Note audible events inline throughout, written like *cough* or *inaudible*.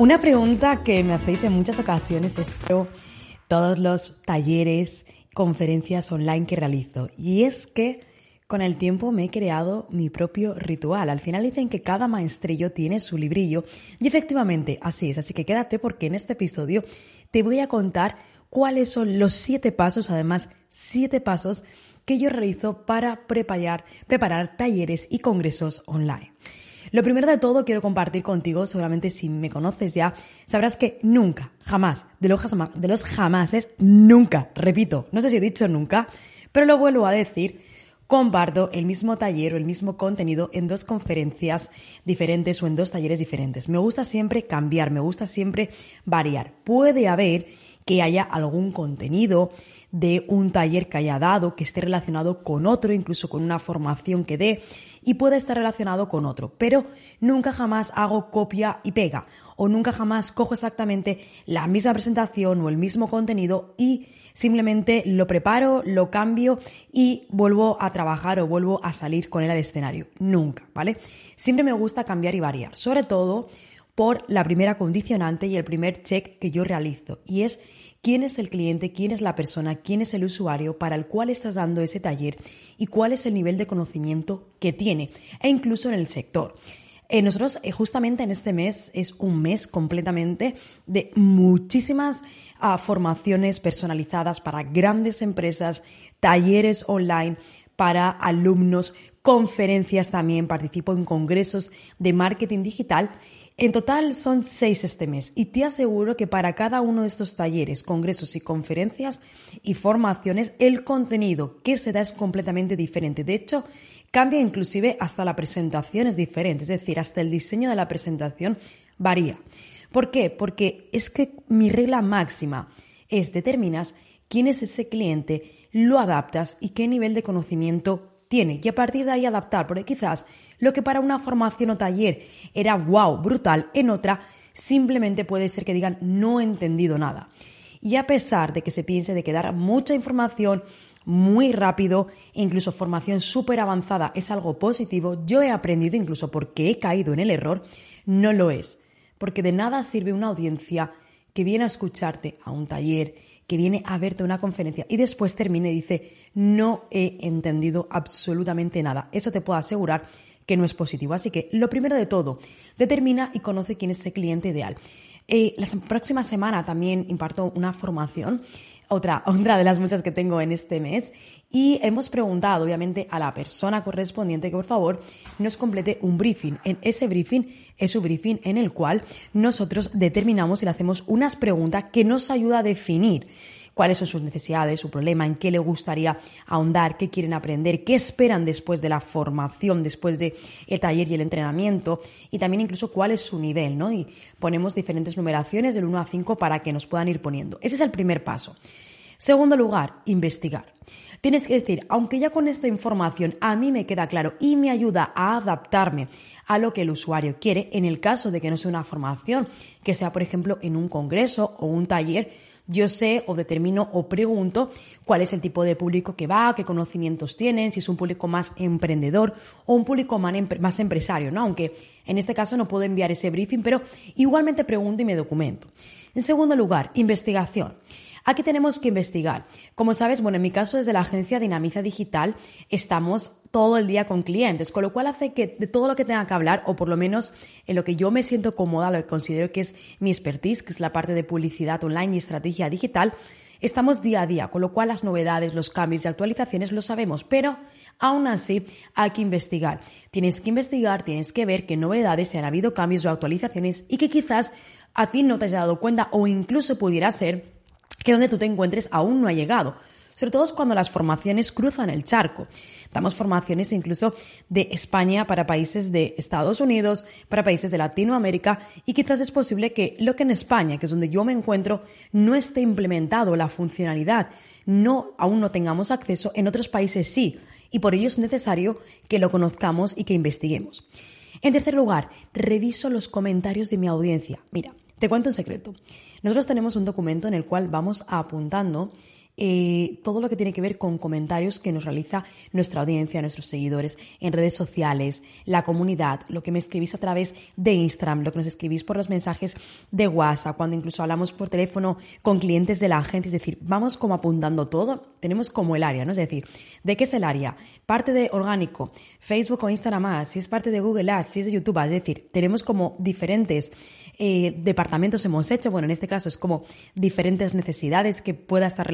Una pregunta que me hacéis en muchas ocasiones es todos los talleres, conferencias online que realizo. Y es que con el tiempo me he creado mi propio ritual. Al final dicen que cada maestrillo tiene su librillo. Y efectivamente, así es. Así que quédate porque en este episodio te voy a contar cuáles son los siete pasos, además, siete pasos que yo realizo para preparar, preparar talleres y congresos online. Lo primero de todo quiero compartir contigo, seguramente si me conoces ya, sabrás que nunca, jamás, de los, jamás, jamases, nunca, repito, no sé si he dicho nunca, pero lo vuelvo a decir, comparto el mismo taller o el mismo contenido en dos conferencias diferentes o en dos talleres diferentes. Me gusta siempre cambiar, me gusta siempre variar. Puede haber que haya algún contenido de un taller que haya dado que esté relacionado con otro, incluso con una formación que dé y puede estar relacionado con otro, pero nunca jamás hago copia y pega o nunca jamás cojo exactamente la misma presentación o el mismo contenido y simplemente lo preparo, lo cambio y vuelvo a trabajar o vuelvo a salir con él al escenario. Nunca, ¿vale? Siempre me gusta cambiar y variar, sobre todo por la primera condicionante y el primer check que yo realizo y es quién es el cliente, quién es la persona, quién es el usuario para el cual estás dando ese taller y cuál es el nivel de conocimiento que tiene, e incluso en el sector. Eh, nosotros eh, justamente en este mes es un mes completamente de muchísimas ah, formaciones personalizadas para grandes empresas, talleres online para alumnos, conferencias también, participo en congresos de marketing digital en total son seis este mes y te aseguro que para cada uno de estos talleres, congresos y conferencias y formaciones, el contenido que se da es completamente diferente. De hecho, cambia inclusive hasta la presentación es diferente, es decir, hasta el diseño de la presentación varía. ¿Por qué? Porque es que mi regla máxima es determinas quién es ese cliente, lo adaptas y qué nivel de conocimiento tiene a partir de ahí adaptar, porque quizás lo que para una formación o taller era wow, brutal, en otra simplemente puede ser que digan no he entendido nada. Y a pesar de que se piense de que dar mucha información muy rápido e incluso formación súper avanzada es algo positivo, yo he aprendido incluso porque he caído en el error, no lo es. Porque de nada sirve una audiencia que viene a escucharte a un taller, que viene a verte una conferencia y después termina y dice, no he entendido absolutamente nada. Eso te puedo asegurar que no es positivo. Así que lo primero de todo, determina y conoce quién es ese cliente ideal. Eh, la próxima semana también imparto una formación, otra, *laughs* otra de las muchas que tengo en este mes, y hemos preguntado, obviamente, a la persona correspondiente que por favor nos complete un briefing. En ese briefing es un briefing en el cual nosotros determinamos y le hacemos unas preguntas que nos ayuda a definir cuáles son sus necesidades, su problema, en qué le gustaría ahondar, qué quieren aprender, qué esperan después de la formación, después del taller y el entrenamiento, y también incluso cuál es su nivel, ¿no? Y ponemos diferentes numeraciones del 1 a 5 para que nos puedan ir poniendo. Ese es el primer paso. Segundo lugar, investigar. Tienes que decir, aunque ya con esta información a mí me queda claro y me ayuda a adaptarme a lo que el usuario quiere, en el caso de que no sea una formación, que sea por ejemplo en un congreso o un taller, yo sé o determino o pregunto cuál es el tipo de público que va, qué conocimientos tienen, si es un público más emprendedor o un público más empresario, ¿no? Aunque en este caso no puedo enviar ese briefing, pero igualmente pregunto y me documento. En segundo lugar, investigación. Aquí tenemos que investigar. Como sabes, bueno, en mi caso desde la agencia Dinamiza Digital estamos todo el día con clientes, con lo cual hace que de todo lo que tenga que hablar, o por lo menos en lo que yo me siento cómoda, lo que considero que es mi expertise, que es la parte de publicidad online y estrategia digital, estamos día a día, con lo cual las novedades, los cambios y actualizaciones lo sabemos, pero aún así hay que investigar. Tienes que investigar, tienes que ver qué novedades, si han habido cambios o actualizaciones y que quizás a ti no te hayas dado cuenta o incluso pudiera ser que donde tú te encuentres aún no ha llegado. Sobre todo cuando las formaciones cruzan el charco. Damos formaciones incluso de España para países de Estados Unidos, para países de Latinoamérica y quizás es posible que lo que en España, que es donde yo me encuentro, no esté implementado la funcionalidad, no aún no tengamos acceso, en otros países sí, y por ello es necesario que lo conozcamos y que investiguemos. En tercer lugar, reviso los comentarios de mi audiencia. Mira, te cuento un secreto. Nosotros tenemos un documento en el cual vamos apuntando eh, todo lo que tiene que ver con comentarios que nos realiza nuestra audiencia, nuestros seguidores en redes sociales, la comunidad, lo que me escribís a través de Instagram, lo que nos escribís por los mensajes de WhatsApp, cuando incluso hablamos por teléfono con clientes de la agencia, es decir, vamos como apuntando todo, tenemos como el área, ¿no? Es decir, ¿de qué es el área? Parte de orgánico, Facebook o Instagram Ads, si es parte de Google Ads, si es de YouTube es decir, tenemos como diferentes eh, departamentos hemos hecho, bueno, en este caso es como diferentes necesidades que pueda estar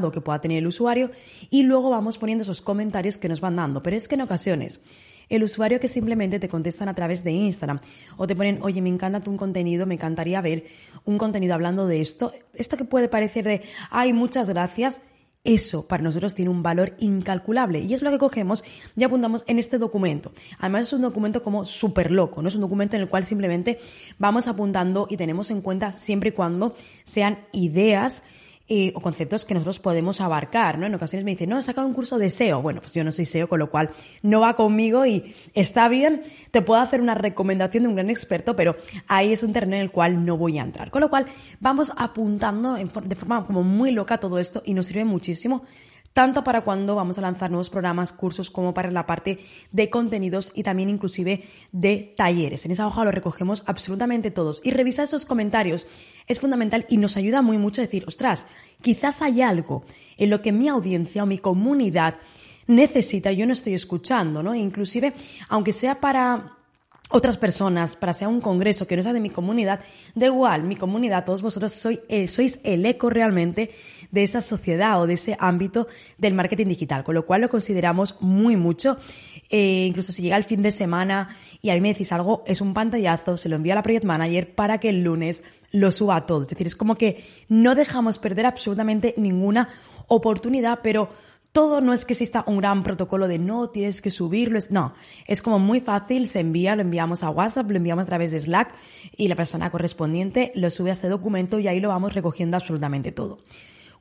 que pueda tener el usuario, y luego vamos poniendo esos comentarios que nos van dando. Pero es que en ocasiones el usuario que simplemente te contestan a través de Instagram o te ponen, oye, me encanta tu contenido, me encantaría ver un contenido hablando de esto, esto que puede parecer de, ay, muchas gracias, eso para nosotros tiene un valor incalculable y es lo que cogemos y apuntamos en este documento. Además es un documento como súper loco, no es un documento en el cual simplemente vamos apuntando y tenemos en cuenta siempre y cuando sean ideas eh, o conceptos que nosotros podemos abarcar, ¿no? En ocasiones me dicen, no, he sacado un curso de SEO. Bueno, pues yo no soy SEO, con lo cual no va conmigo y está bien, te puedo hacer una recomendación de un gran experto, pero ahí es un terreno en el cual no voy a entrar. Con lo cual, vamos apuntando de forma como muy loca todo esto y nos sirve muchísimo tanto para cuando vamos a lanzar nuevos programas, cursos, como para la parte de contenidos y también inclusive de talleres. En esa hoja lo recogemos absolutamente todos. Y revisar esos comentarios es fundamental y nos ayuda muy mucho a decir, ostras, quizás hay algo en lo que mi audiencia o mi comunidad necesita yo no estoy escuchando, ¿no? E inclusive, aunque sea para otras personas, para sea un congreso que no sea de mi comunidad, da igual, mi comunidad, todos vosotros sois, eh, sois el eco realmente de esa sociedad o de ese ámbito del marketing digital, con lo cual lo consideramos muy mucho. Eh, incluso si llega el fin de semana y a mí me decís algo, es un pantallazo, se lo envío a la Project Manager para que el lunes lo suba a todo. Es decir, es como que no dejamos perder absolutamente ninguna oportunidad, pero todo no es que exista un gran protocolo de no, tienes que subirlo, no, es como muy fácil, se envía, lo enviamos a WhatsApp, lo enviamos a través de Slack y la persona correspondiente lo sube a este documento y ahí lo vamos recogiendo absolutamente todo.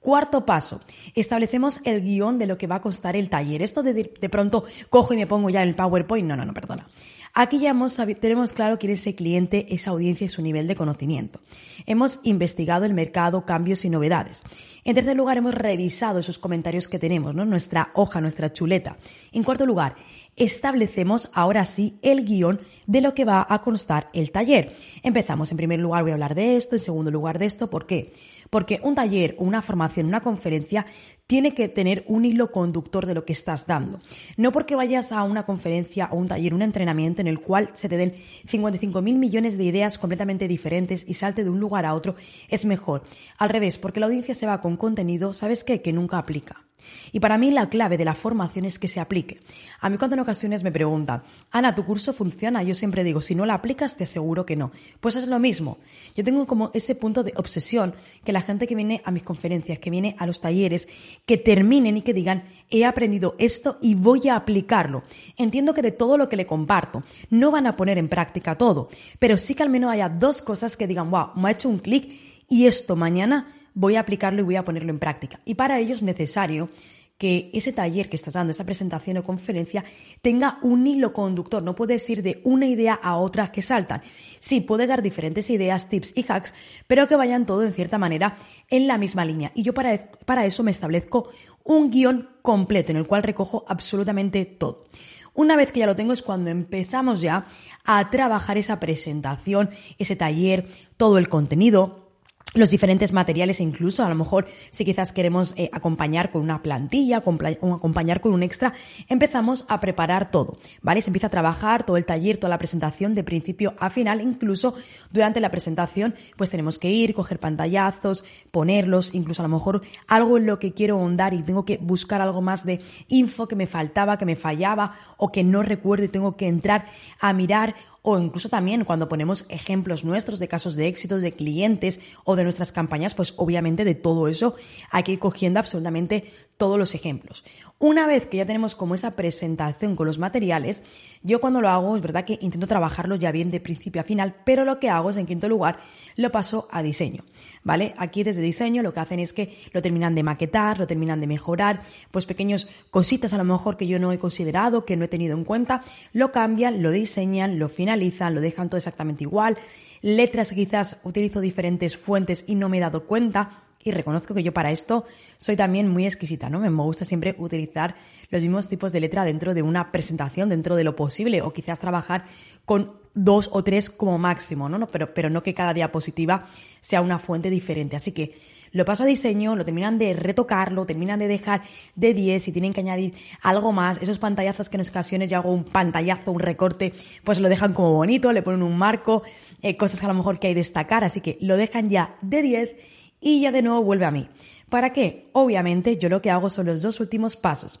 Cuarto paso, establecemos el guion de lo que va a costar el taller. Esto de, de pronto cojo y me pongo ya en el PowerPoint, no, no, no, perdona. Aquí ya hemos, tenemos claro quién es ese cliente, esa audiencia y su nivel de conocimiento. Hemos investigado el mercado, cambios y novedades. En tercer lugar, hemos revisado esos comentarios que tenemos, ¿no? nuestra hoja, nuestra chuleta. En cuarto lugar, establecemos ahora sí el guion de lo que va a constar el taller. Empezamos, en primer lugar voy a hablar de esto, en segundo lugar de esto, ¿por qué? Porque un taller, una formación, una conferencia tiene que tener un hilo conductor de lo que estás dando. No porque vayas a una conferencia o un taller, un entrenamiento en el cual se te den 55 mil millones de ideas completamente diferentes y salte de un lugar a otro, es mejor. Al revés, porque la audiencia se va con contenido, ¿sabes qué? Que nunca aplica. Y para mí la clave de la formación es que se aplique. A mí cuando en ocasiones me preguntan, Ana, ¿tu curso funciona? Yo siempre digo, si no lo aplicas, te aseguro que no. Pues es lo mismo. Yo tengo como ese punto de obsesión que la gente que viene a mis conferencias, que viene a los talleres, que terminen y que digan, he aprendido esto y voy a aplicarlo. Entiendo que de todo lo que le comparto, no van a poner en práctica todo, pero sí que al menos haya dos cosas que digan, wow, me ha hecho un clic y esto mañana voy a aplicarlo y voy a ponerlo en práctica. Y para ello es necesario que ese taller que estás dando, esa presentación o conferencia, tenga un hilo conductor. No puedes ir de una idea a otra que saltan. Sí, puedes dar diferentes ideas, tips y hacks, pero que vayan todo en cierta manera en la misma línea. Y yo para, para eso me establezco un guion completo en el cual recojo absolutamente todo. Una vez que ya lo tengo es cuando empezamos ya a trabajar esa presentación, ese taller, todo el contenido, los diferentes materiales incluso, a lo mejor si quizás queremos eh, acompañar con una plantilla, o acompañar con un extra, empezamos a preparar todo, ¿vale? Se empieza a trabajar todo el taller, toda la presentación de principio a final, incluso durante la presentación pues tenemos que ir, coger pantallazos, ponerlos, incluso a lo mejor algo en lo que quiero ahondar y tengo que buscar algo más de info que me faltaba, que me fallaba o que no recuerdo y tengo que entrar a mirar o incluso también cuando ponemos ejemplos nuestros de casos de éxitos de clientes o de nuestras campañas, pues obviamente de todo eso hay que ir cogiendo absolutamente todos los ejemplos. Una vez que ya tenemos como esa presentación con los materiales, yo cuando lo hago es verdad que intento trabajarlo ya bien de principio a final, pero lo que hago es en quinto lugar lo paso a diseño, ¿vale? Aquí desde diseño lo que hacen es que lo terminan de maquetar, lo terminan de mejorar, pues pequeños cositas a lo mejor que yo no he considerado, que no he tenido en cuenta, lo cambian, lo diseñan, lo finalizan, lo dejan todo exactamente igual, letras quizás utilizo diferentes fuentes y no me he dado cuenta, y reconozco que yo para esto soy también muy exquisita, ¿no? Me gusta siempre utilizar los mismos tipos de letra dentro de una presentación, dentro de lo posible, o quizás trabajar con dos o tres como máximo, ¿no? Pero, pero no que cada diapositiva sea una fuente diferente. Así que lo paso a diseño, lo terminan de retocarlo, terminan de dejar de 10 y tienen que añadir algo más. Esos pantallazos que en ocasiones yo hago un pantallazo, un recorte, pues lo dejan como bonito, le ponen un marco, eh, cosas que a lo mejor que hay destacar. Así que lo dejan ya de 10 y ya de nuevo vuelve a mí. ¿Para qué? Obviamente yo lo que hago son los dos últimos pasos.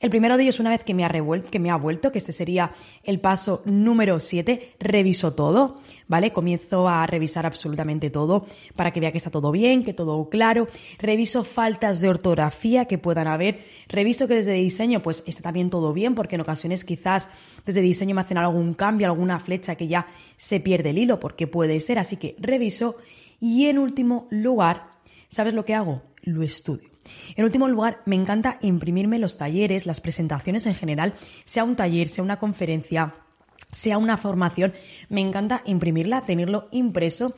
El primero de ellos, una vez que me ha, que me ha vuelto, que este sería el paso número 7, reviso todo, ¿vale? Comienzo a revisar absolutamente todo para que vea que está todo bien, que todo claro. Reviso faltas de ortografía que puedan haber. Reviso que desde diseño, pues está también todo bien, porque en ocasiones quizás desde diseño me hacen algún cambio, alguna flecha que ya se pierde el hilo, porque puede ser. Así que reviso y en último lugar, ¿sabes lo que hago? Lo estudio. En último lugar, me encanta imprimirme los talleres, las presentaciones en general, sea un taller, sea una conferencia, sea una formación, me encanta imprimirla, tenerlo impreso.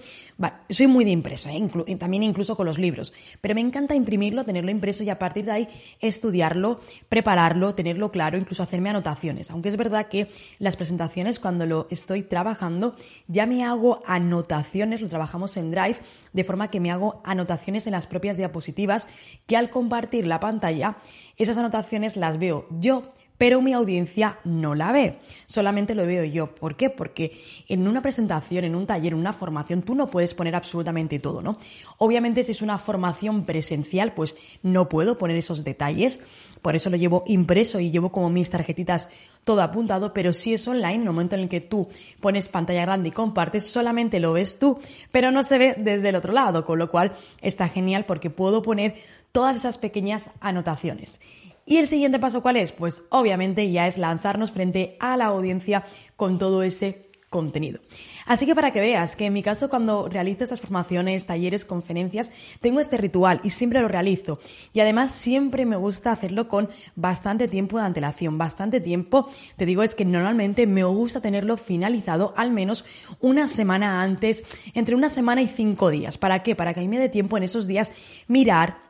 soy muy de impreso, ¿eh? también incluso con los libros, pero me encanta imprimirlo, tenerlo impreso y a partir de ahí estudiarlo, prepararlo, tenerlo claro, incluso hacerme anotaciones. Aunque es verdad que las presentaciones cuando lo estoy trabajando ya me hago anotaciones, lo trabajamos en Drive, de forma que me hago anotaciones en las propias diapositivas que al compartir la pantalla, esas anotaciones las veo yo pero mi audiencia no la ve, solamente lo veo yo. ¿Por qué? Porque en una presentación, en un taller, en una formación, tú no puedes poner absolutamente todo, ¿no? Obviamente si es una formación presencial, pues no puedo poner esos detalles, por eso lo llevo impreso y llevo como mis tarjetitas todo apuntado, pero si es online, en el momento en el que tú pones pantalla grande y compartes, solamente lo ves tú, pero no se ve desde el otro lado, con lo cual está genial porque puedo poner todas esas pequeñas anotaciones. ¿Y el siguiente paso cuál es? Pues obviamente ya es lanzarnos frente a la audiencia con todo ese contenido. Así que para que veas que en mi caso cuando realizo estas formaciones, talleres, conferencias, tengo este ritual y siempre lo realizo. Y además siempre me gusta hacerlo con bastante tiempo de antelación, bastante tiempo. Te digo es que normalmente me gusta tenerlo finalizado al menos una semana antes, entre una semana y cinco días. ¿Para qué? Para que a mí me dé tiempo en esos días mirar,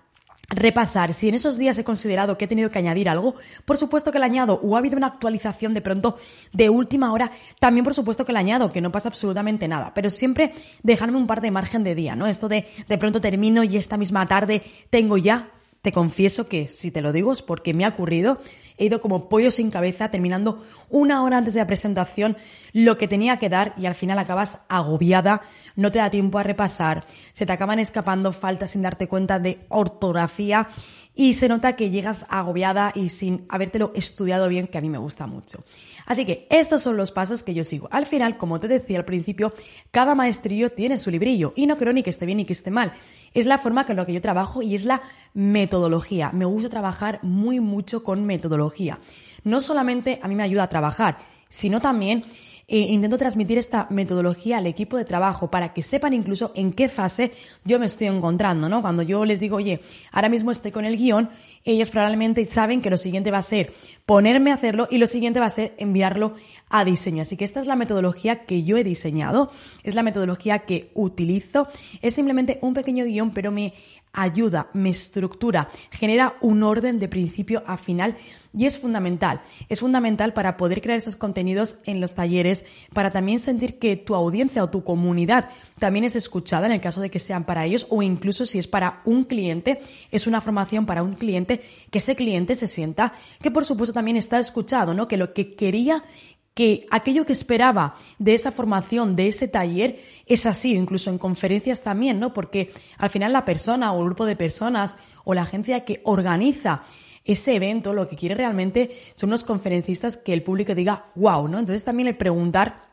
repasar si en esos días he considerado que he tenido que añadir algo, por supuesto que le añado, o ha habido una actualización de pronto de última hora, también por supuesto que le añado, que no pasa absolutamente nada, pero siempre dejarme un par de margen de día, ¿no? Esto de de pronto termino y esta misma tarde tengo ya te confieso que si te lo digo es porque me ha ocurrido. He ido como pollo sin cabeza terminando una hora antes de la presentación lo que tenía que dar y al final acabas agobiada, no te da tiempo a repasar, se te acaban escapando faltas sin darte cuenta de ortografía y se nota que llegas agobiada y sin habértelo estudiado bien, que a mí me gusta mucho. Así que estos son los pasos que yo sigo. Al final, como te decía al principio, cada maestrillo tiene su librillo y no creo ni que esté bien ni que esté mal. Es la forma con la que yo trabajo y es la metodología. Me gusta trabajar muy mucho con metodología. No solamente a mí me ayuda a trabajar, sino también eh, intento transmitir esta metodología al equipo de trabajo para que sepan incluso en qué fase yo me estoy encontrando, ¿no? Cuando yo les digo, oye, ahora mismo estoy con el guion, ellos probablemente saben que lo siguiente va a ser ponerme a hacerlo y lo siguiente va a ser enviarlo a diseño. Así que esta es la metodología que yo he diseñado, es la metodología que utilizo, es simplemente un pequeño guion, pero me ayuda, me estructura, genera un orden de principio a final y es fundamental. Es fundamental para poder crear esos contenidos en los talleres, para también sentir que tu audiencia o tu comunidad también es escuchada en el caso de que sean para ellos o incluso si es para un cliente, es una formación para un cliente, que ese cliente se sienta que por supuesto también está escuchado, ¿no? Que lo que quería que aquello que esperaba de esa formación, de ese taller, es así, incluso en conferencias también, ¿no? Porque al final la persona o el grupo de personas o la agencia que organiza ese evento lo que quiere realmente son unos conferencistas que el público diga wow, ¿no? Entonces también el preguntar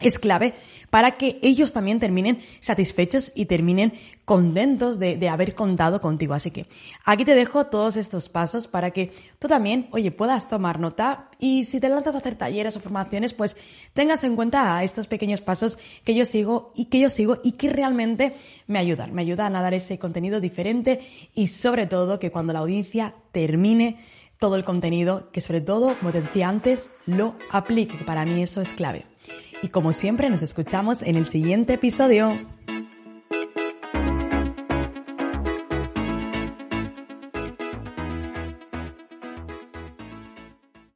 es clave para que ellos también terminen satisfechos y terminen contentos de, haber contado contigo. Así que aquí te dejo todos estos pasos para que tú también, oye, puedas tomar nota y si te lanzas a hacer talleres o formaciones, pues tengas en cuenta estos pequeños pasos que yo sigo y que yo sigo y que realmente me ayudan. Me ayudan a dar ese contenido diferente y sobre todo que cuando la audiencia termine todo el contenido, que sobre todo, como te decía antes, lo aplique, que para mí eso es clave. Y como siempre, nos escuchamos en el siguiente episodio.